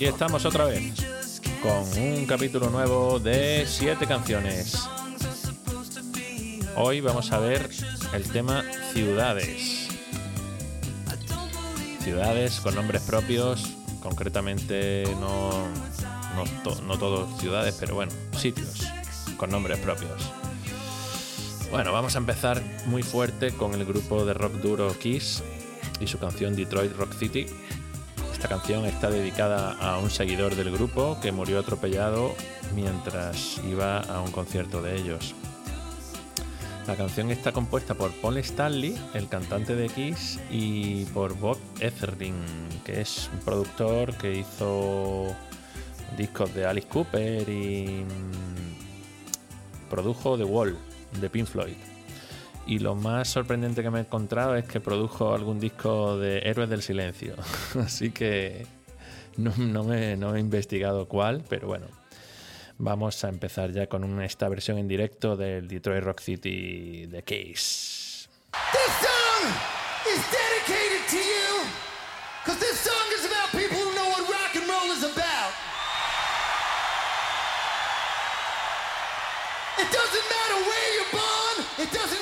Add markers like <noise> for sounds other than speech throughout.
Aquí estamos otra vez con un capítulo nuevo de 7 canciones. Hoy vamos a ver el tema ciudades. Ciudades con nombres propios, concretamente no, no, no todos ciudades, pero bueno, sitios con nombres propios. Bueno, vamos a empezar muy fuerte con el grupo de rock duro Kiss y su canción Detroit Rock City. Esta canción está dedicada a un seguidor del grupo que murió atropellado mientras iba a un concierto de ellos. La canción está compuesta por Paul Stanley, el cantante de Kiss, y por Bob Ezerding, que es un productor que hizo discos de Alice Cooper y mm, produjo The Wall, de Pink Floyd. Y lo más sorprendente que me he encontrado es que produjo algún disco de Héroes del Silencio. <laughs> Así que no, no, he, no, he, investigado cuál, pero bueno. Vamos a empezar ya con esta versión en directo del Detroit Rock City de Case. This song is dedicated to you, because this song is about people who know what rock and roll is about. It doesn't matter where you're born, it doesn't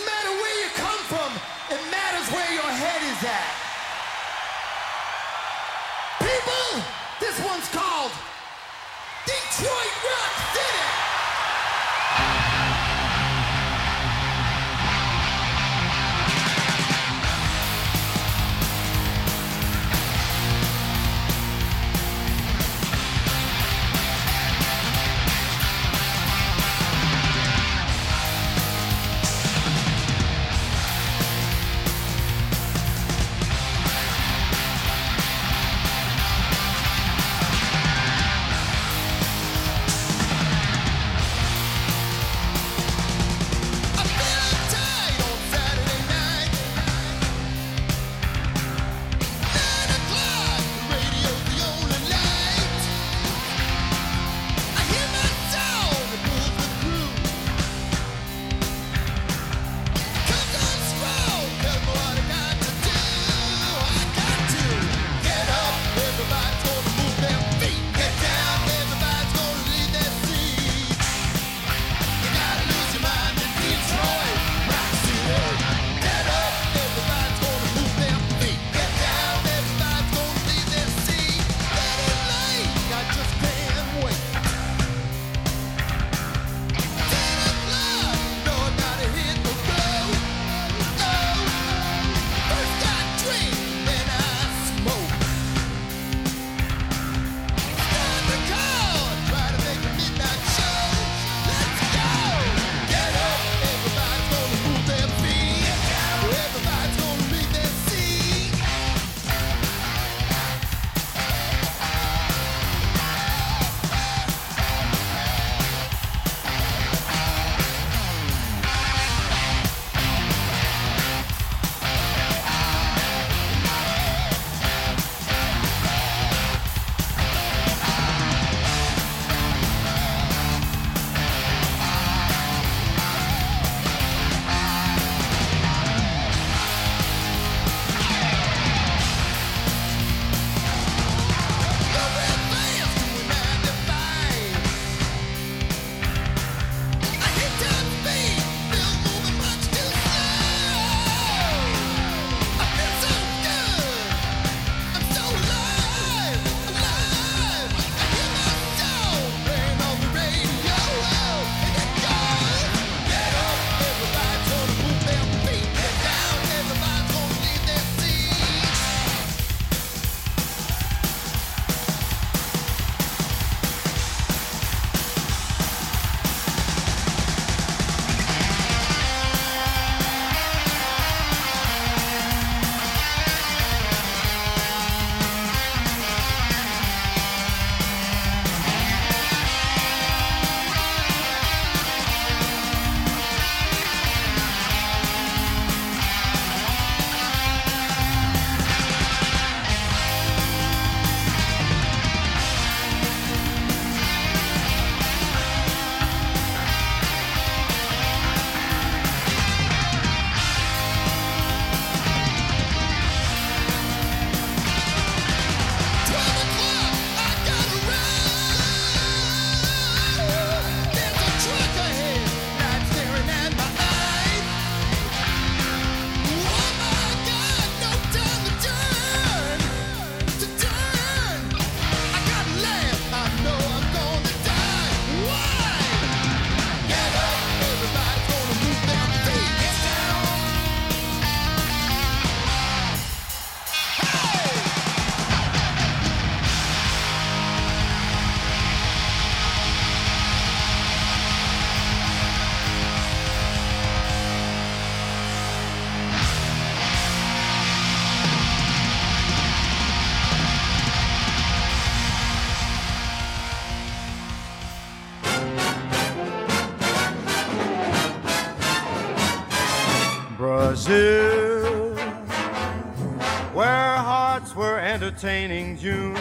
June.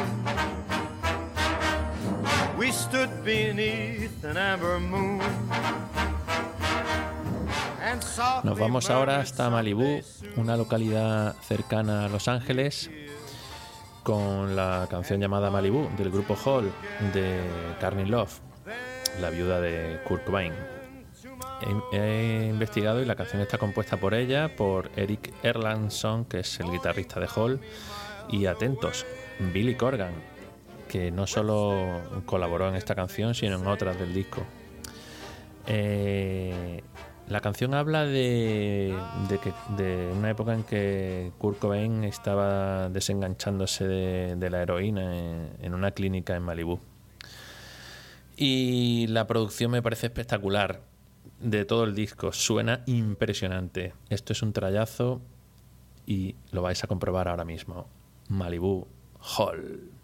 We stood beneath an amber moon. Nos vamos ahora hasta Malibú, una localidad cercana a Los Ángeles, con la canción llamada Malibú del grupo Hall de Carney Love, la viuda de Kurt Cobain. He, investigado y la canción está compuesta por ella, por Eric Erlandson, que es el guitarrista de Hall, y atentos, Billy Corgan, que no solo colaboró en esta canción, sino en otras del disco. Eh, la canción habla de, que, de una época en que Kurt Cobain estaba desenganchándose de, la heroína en, una clínica en Malibú. Y la producción me parece espectacular de todo el disco. Suena impresionante. Esto es un trayazo y lo vais a comprobar ahora mismo. Malibu Hall.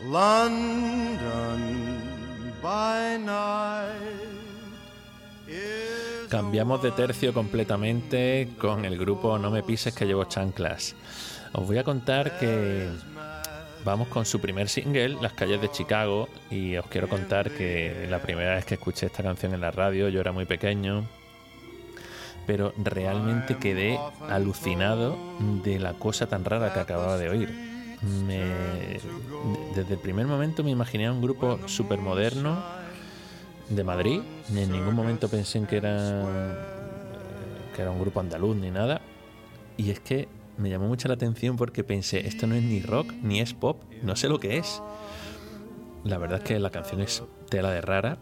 London by night. Cambiamos de tercio completamente con el grupo No me pises que llevo chanclas. Os voy a contar que vamos con su primer single, Las calles de Chicago, y os quiero contar que la primera vez que escuché esta canción en la radio, yo era muy pequeño, pero realmente quedé alucinado de la cosa tan rara que acababa de oír. Me- desde el primer momento me imaginé a un grupo súper moderno de Madrid. Ni en ningún momento pensé en que era, que era un grupo andaluz ni nada. Y es que me llamó mucho la atención porque pensé, esto no es ni rock ni es pop, no sé lo que es. La verdad es que la canción es tela de rara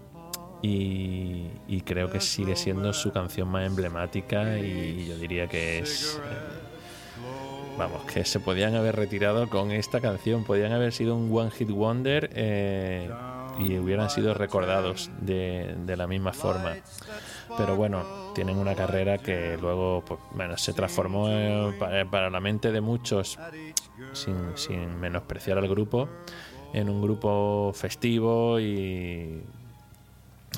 y, y creo que sigue siendo su canción más emblemática y yo diría que es... eh, Vamos, que se podían haber retirado con esta canción, podían haber sido un One Hit Wonder eh, y hubieran sido recordados de, la misma forma. Pero bueno, tienen una carrera que luego pues, bueno, se transformó eh, para, para la mente de muchos, sin, sin menospreciar al grupo, en un grupo festivo y,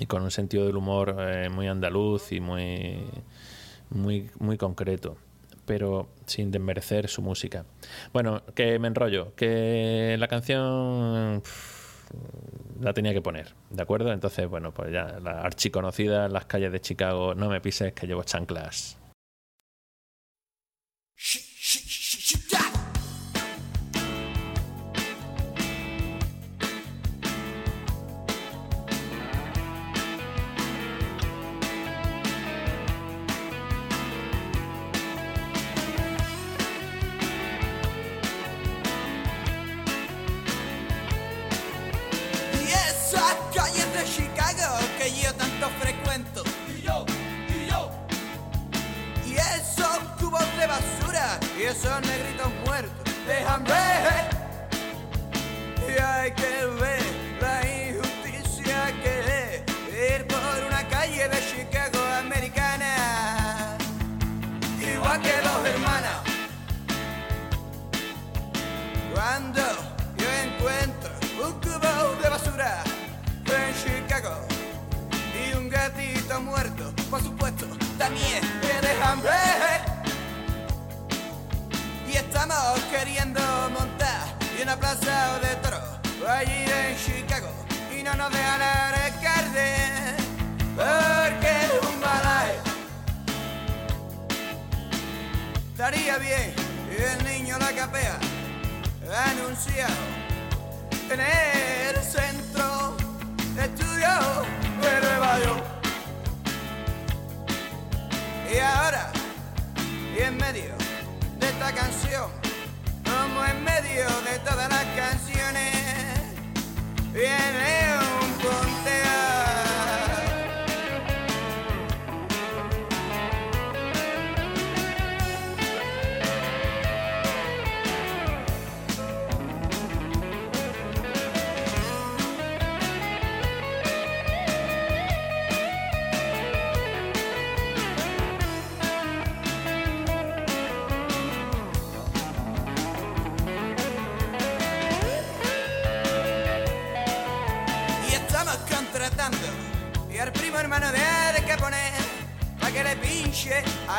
y con un sentido del humor eh, muy andaluz y muy, muy, muy concreto pero sin desmerecer su música. Bueno, que me enrollo, que la canción la tenía que poner, ¿de acuerdo? Entonces, bueno, pues ya la archiconocida en las calles de Chicago, no me pises que llevo chanclas.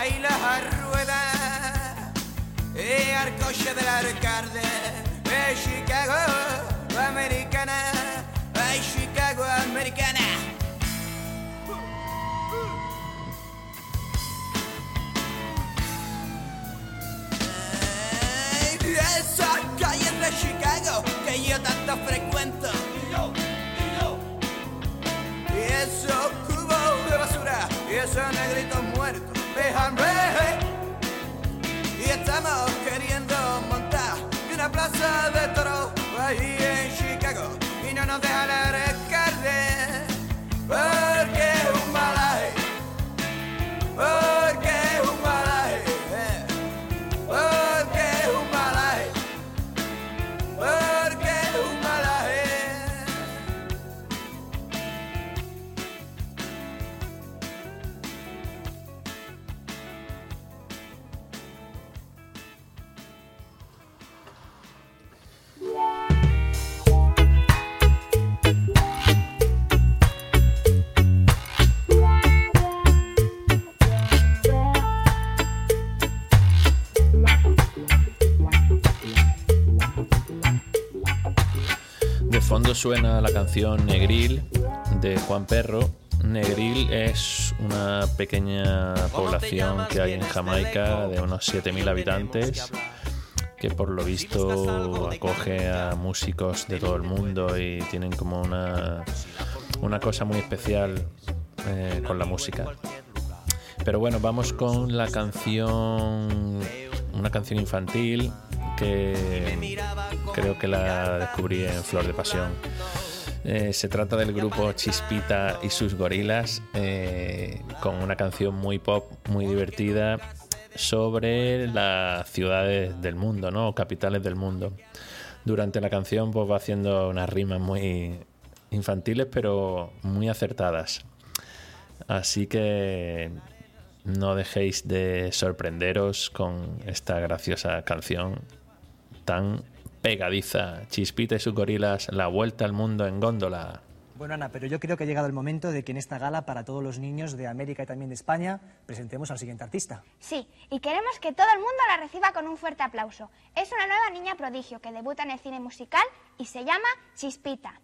Ahí las ruedas y al coche del alcalde de Chicago americana de toros ahí en Chicago. Y no nos dejan el suena la canción Negril de Juan Perro. Negril es una pequeña población que hay en Jamaica de unos 7.000 habitantes que por lo visto acoge a músicos de todo el mundo y tienen como una, una cosa muy especial eh, con la música. Pero bueno, vamos con la canción, una canción infantil que creo que la descubrí en Flor de Pasión. Eh, se trata del grupo Chispita y sus gorilas, eh, con una canción muy pop, muy divertida, sobre las ciudades del mundo, ¿no? capitales del mundo. Durante la canción pues, va haciendo unas rimas muy infantiles, pero muy acertadas. Así que no dejéis de sorprenderos con esta graciosa canción tan pegadiza. Chispita y sus gorilas, la vuelta al mundo en góndola. Bueno, Ana, pero yo creo que ha llegado el momento de que en esta gala para todos los niños de América y también de España presentemos al siguiente artista. Sí, y queremos que todo el mundo la reciba con un fuerte aplauso. Es una nueva niña prodigio que debuta en el cine musical y se llama Chispita.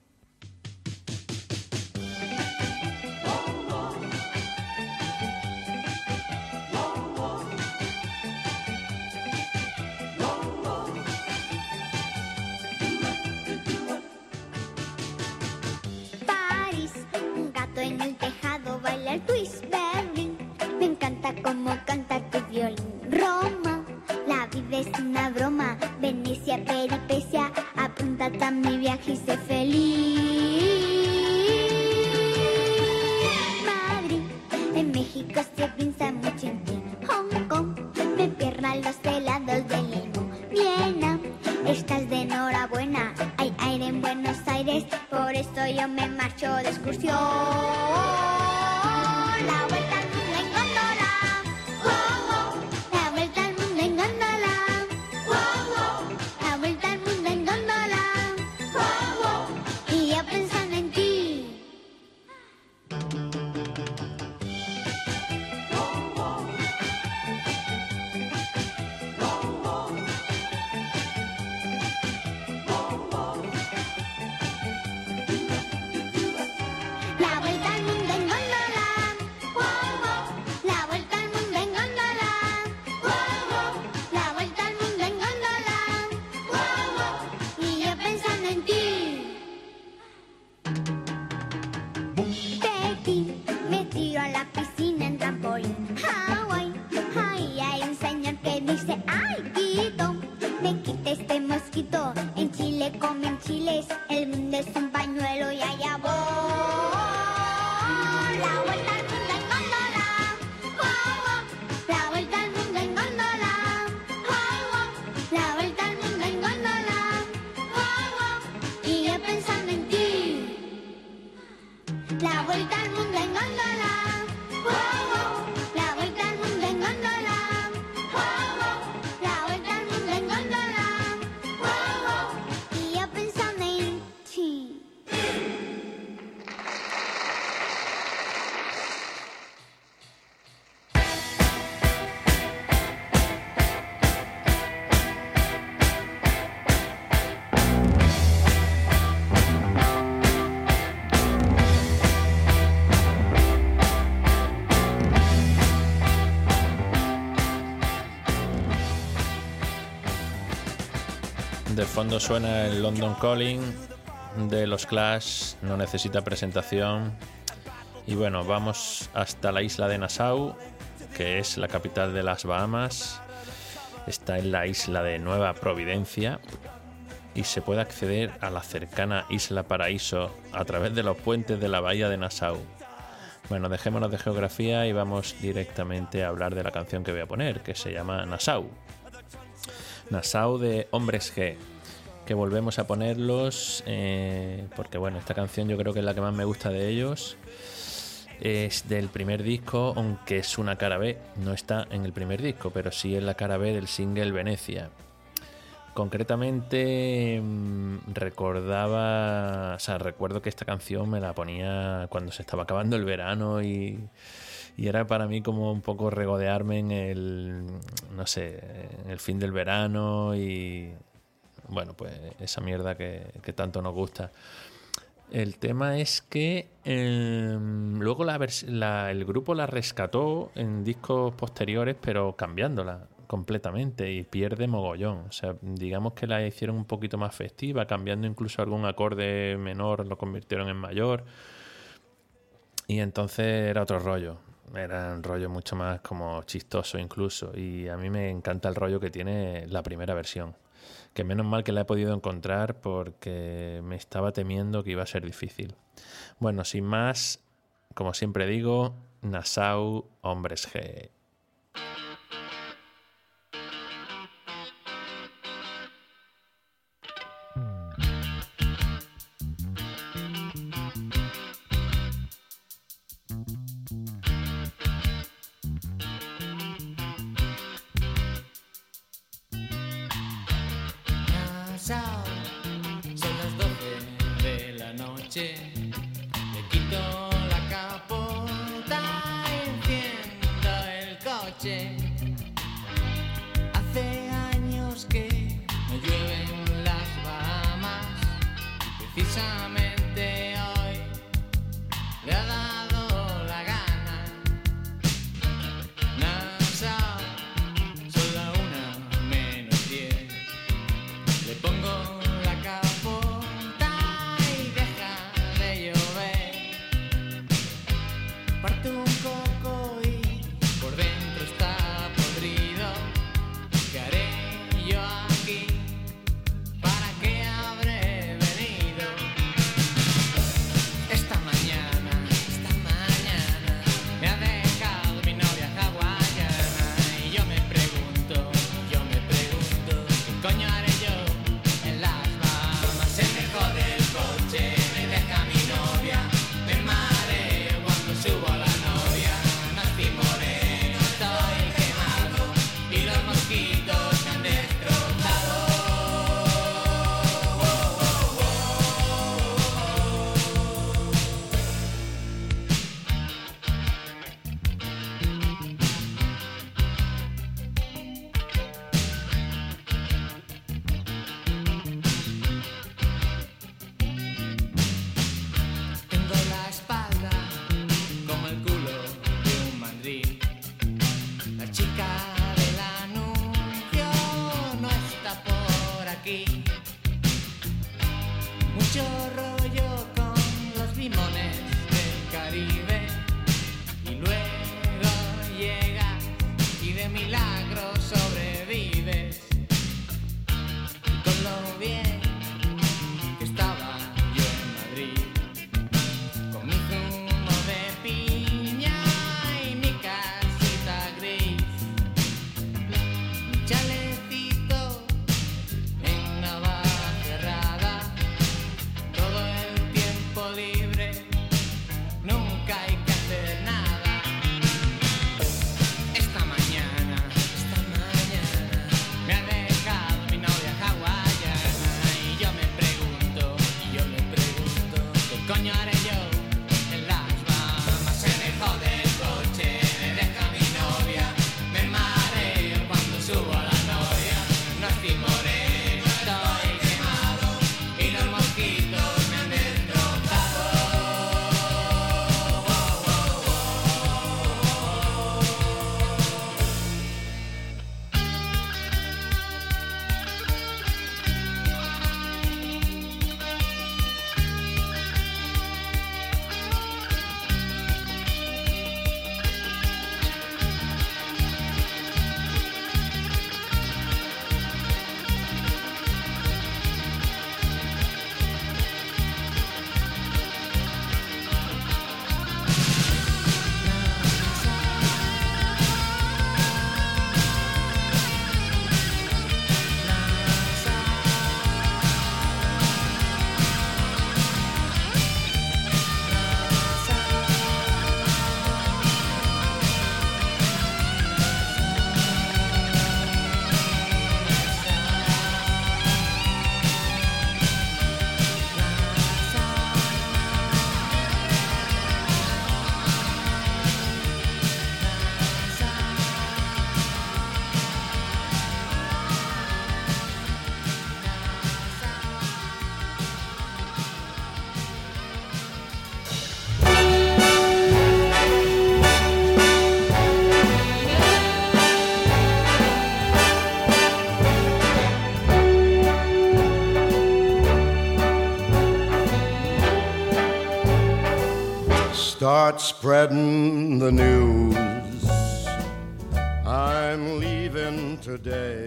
De fondo suena el London Calling de los Clash, no necesita presentación. Y bueno, vamos hasta la isla de Nassau, que es la capital de las Bahamas. Está en la isla de Nueva Providencia y se puede acceder a la cercana Isla Paraíso a través de los puentes de la bahía de Nassau. Bueno, dejémonos de geografía y vamos directamente a hablar de la canción que voy a poner, que se llama Nassau. Nassau de Hombres G, volvemos a ponerlos eh, porque bueno, esta canción yo creo que es la que más me gusta de ellos. Es del primer disco, aunque es una cara B, no está en el primer disco, pero sí en la cara B del single Venecia. Concretamente mm, recordaba, o sea, recuerdo que esta canción me la ponía cuando se estaba acabando el verano y, y era para mí como un poco regodearme en el, no sé, el fin del verano y bueno, pues esa mierda que, tanto nos gusta. El tema es que em, luego la- el grupo la rescató en discos posteriores, pero cambiándola completamente y pierde mogollón. O sea, digamos que la hicieron un poquito más festiva, cambiando incluso algún acorde menor, lo convirtieron en mayor. Y entonces era otro rollo. Era un rollo mucho más como chistoso incluso. Y a mí me encanta el rollo que tiene la primera versión. Que menos mal que la he podido encontrar porque me estaba temiendo que iba a ser difícil. Bueno, sin más, como siempre digo, Nassau, hombres G. Son las 12 de la noche. Le quito la capota enciendo el coche. Hace años que no llueven las Bahamas. Precisamente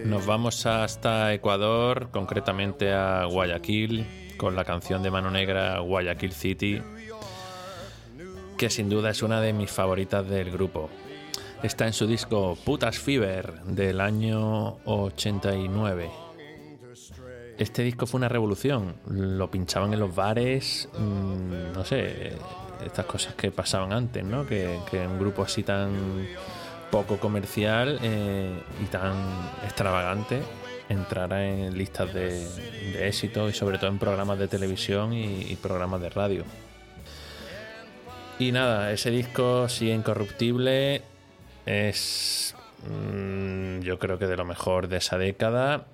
Nos vamos hasta Ecuador, concretamente a Guayaquil, con la canción de Mano Negra Guayaquil City, que sin duda es una de mis favoritas del grupo. Está en su disco Putas Fever del año 89. Este disco fue una revolución. Lo pinchaban en los bares, mm, no sé, estas cosas que pasaban antes, ¿no? Que, un grupo así tan poco comercial eh, y tan extravagante entrara en listas de, éxito y sobre todo en programas de televisión y, y programas de radio. Y nada, ese disco sí incorruptible es mm, yo creo que de lo mejor de esa década.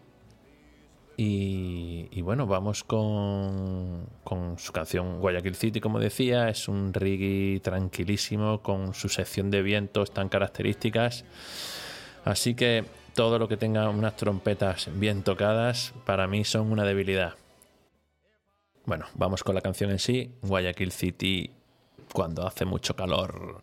Y, y bueno, vamos con, con su canción Guayaquil City, como decía, es un reggae tranquilísimo con su sección de vientos tan características. Así que todo lo que tenga unas trompetas bien tocadas, para mí son una debilidad. Bueno, vamos con la canción en sí, Guayaquil City, cuando hace mucho calor.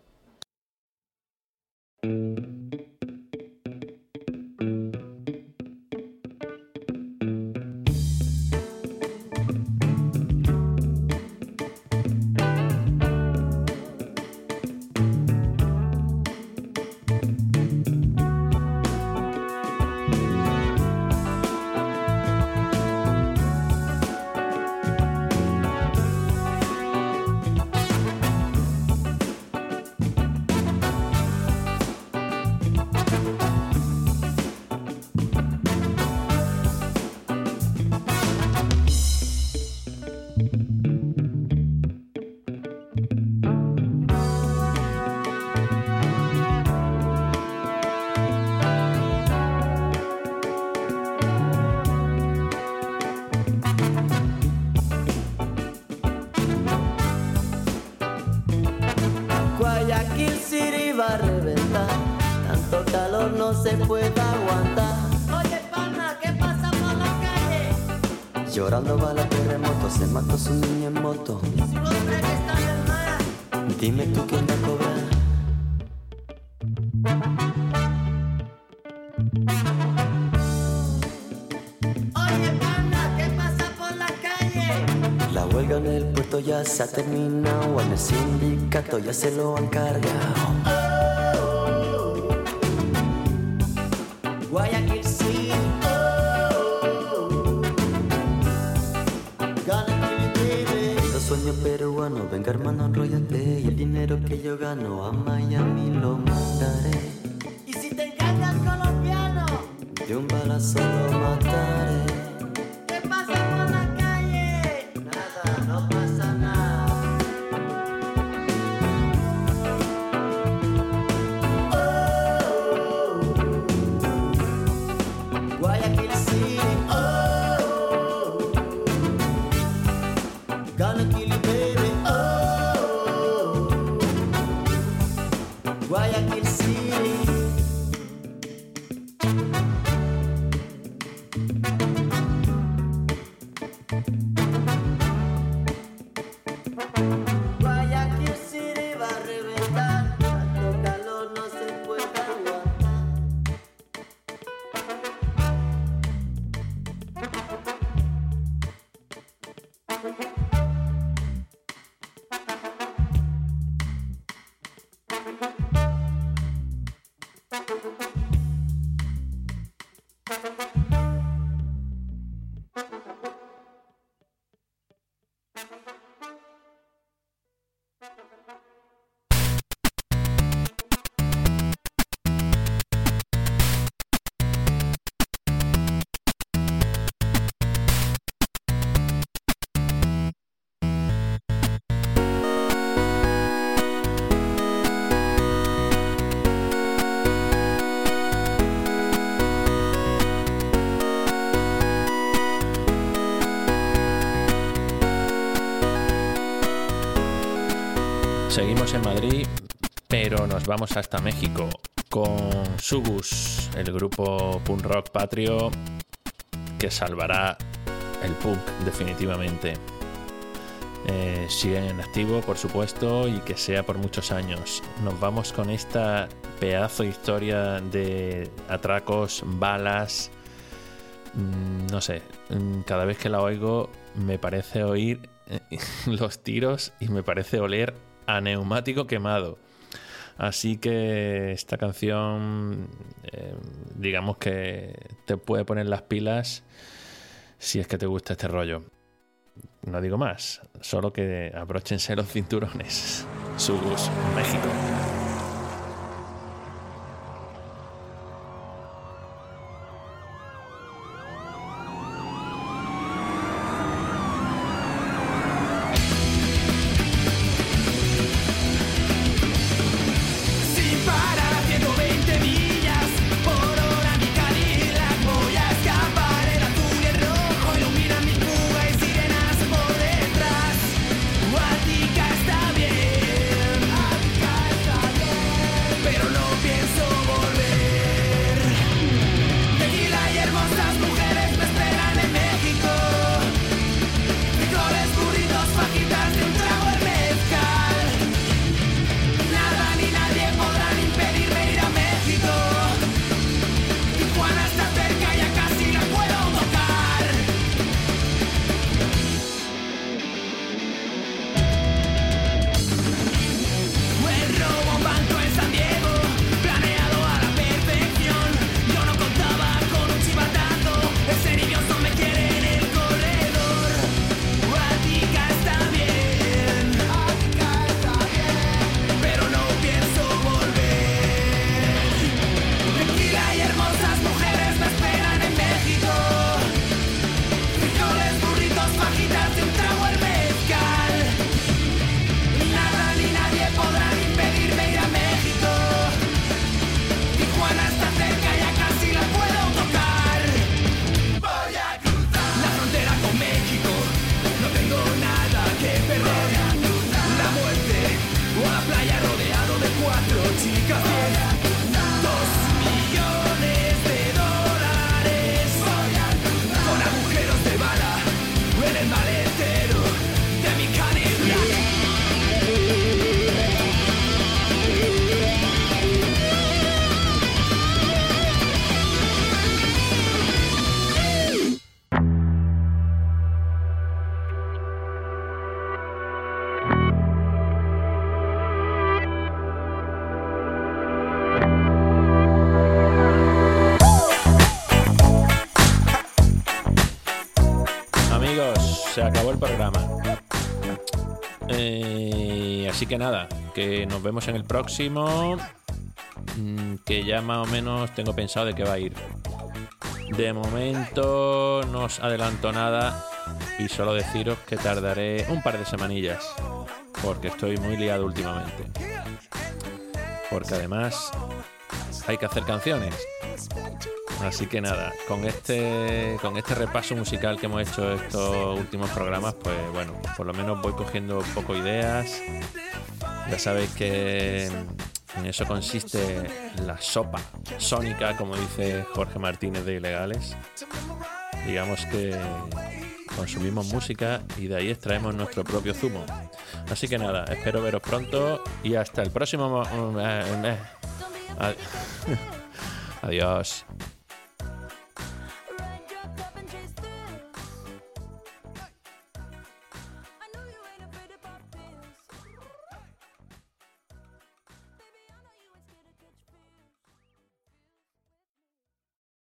Llorando va la terremoto, se mató su niña en moto. Dime tú quién va a cobrar. Oye, pana, ¿qué pasa por la calle? La huelga en el puerto ya se ha terminado, en el sindicato ya se lo han cargado. Dinero que yo gano a Miami lo mandaré ¿Y si te engañas colombiano? De un balazo lo mataré Guayaquil Seguimos en Madrid, pero nos vamos hasta México con Subus, el grupo punk rock patrio que salvará el punk definitivamente. eh, siguen en activo, por supuesto, y que sea por muchos años. Nos vamos con esta pedazo de historia de atracos, balas. mm, No sé, mm, cada vez que la oigo me parece oír eh, <laughs> los tiros y me parece oler a neumático quemado. Así que esta canción, eh, digamos que te puede poner las pilas si es que te gusta este rollo. No digo más, solo que abróchense los cinturones. Subus, México. Así que nada, que nos vemos en el próximo. mm, Que ya más o menos tengo pensado de qué va a ir. De momento no os adelanto nada y solo deciros que tardaré un par de semanillas. Porque estoy muy liado últimamente. Porque además hay que hacer canciones. Así que nada, con este, con este repaso musical que hemos hecho estos últimos programas, pues bueno, por lo menos voy cogiendo poco ideas. Ya sabéis que en eso consiste la sopa sónica, como dice Jorge Martínez de Ilegales. Digamos que consumimos música y de ahí extraemos nuestro propio zumo. Así que nada, espero veros pronto y hasta el próximo... mo- eh, eh, ad- <laughs> Adiós.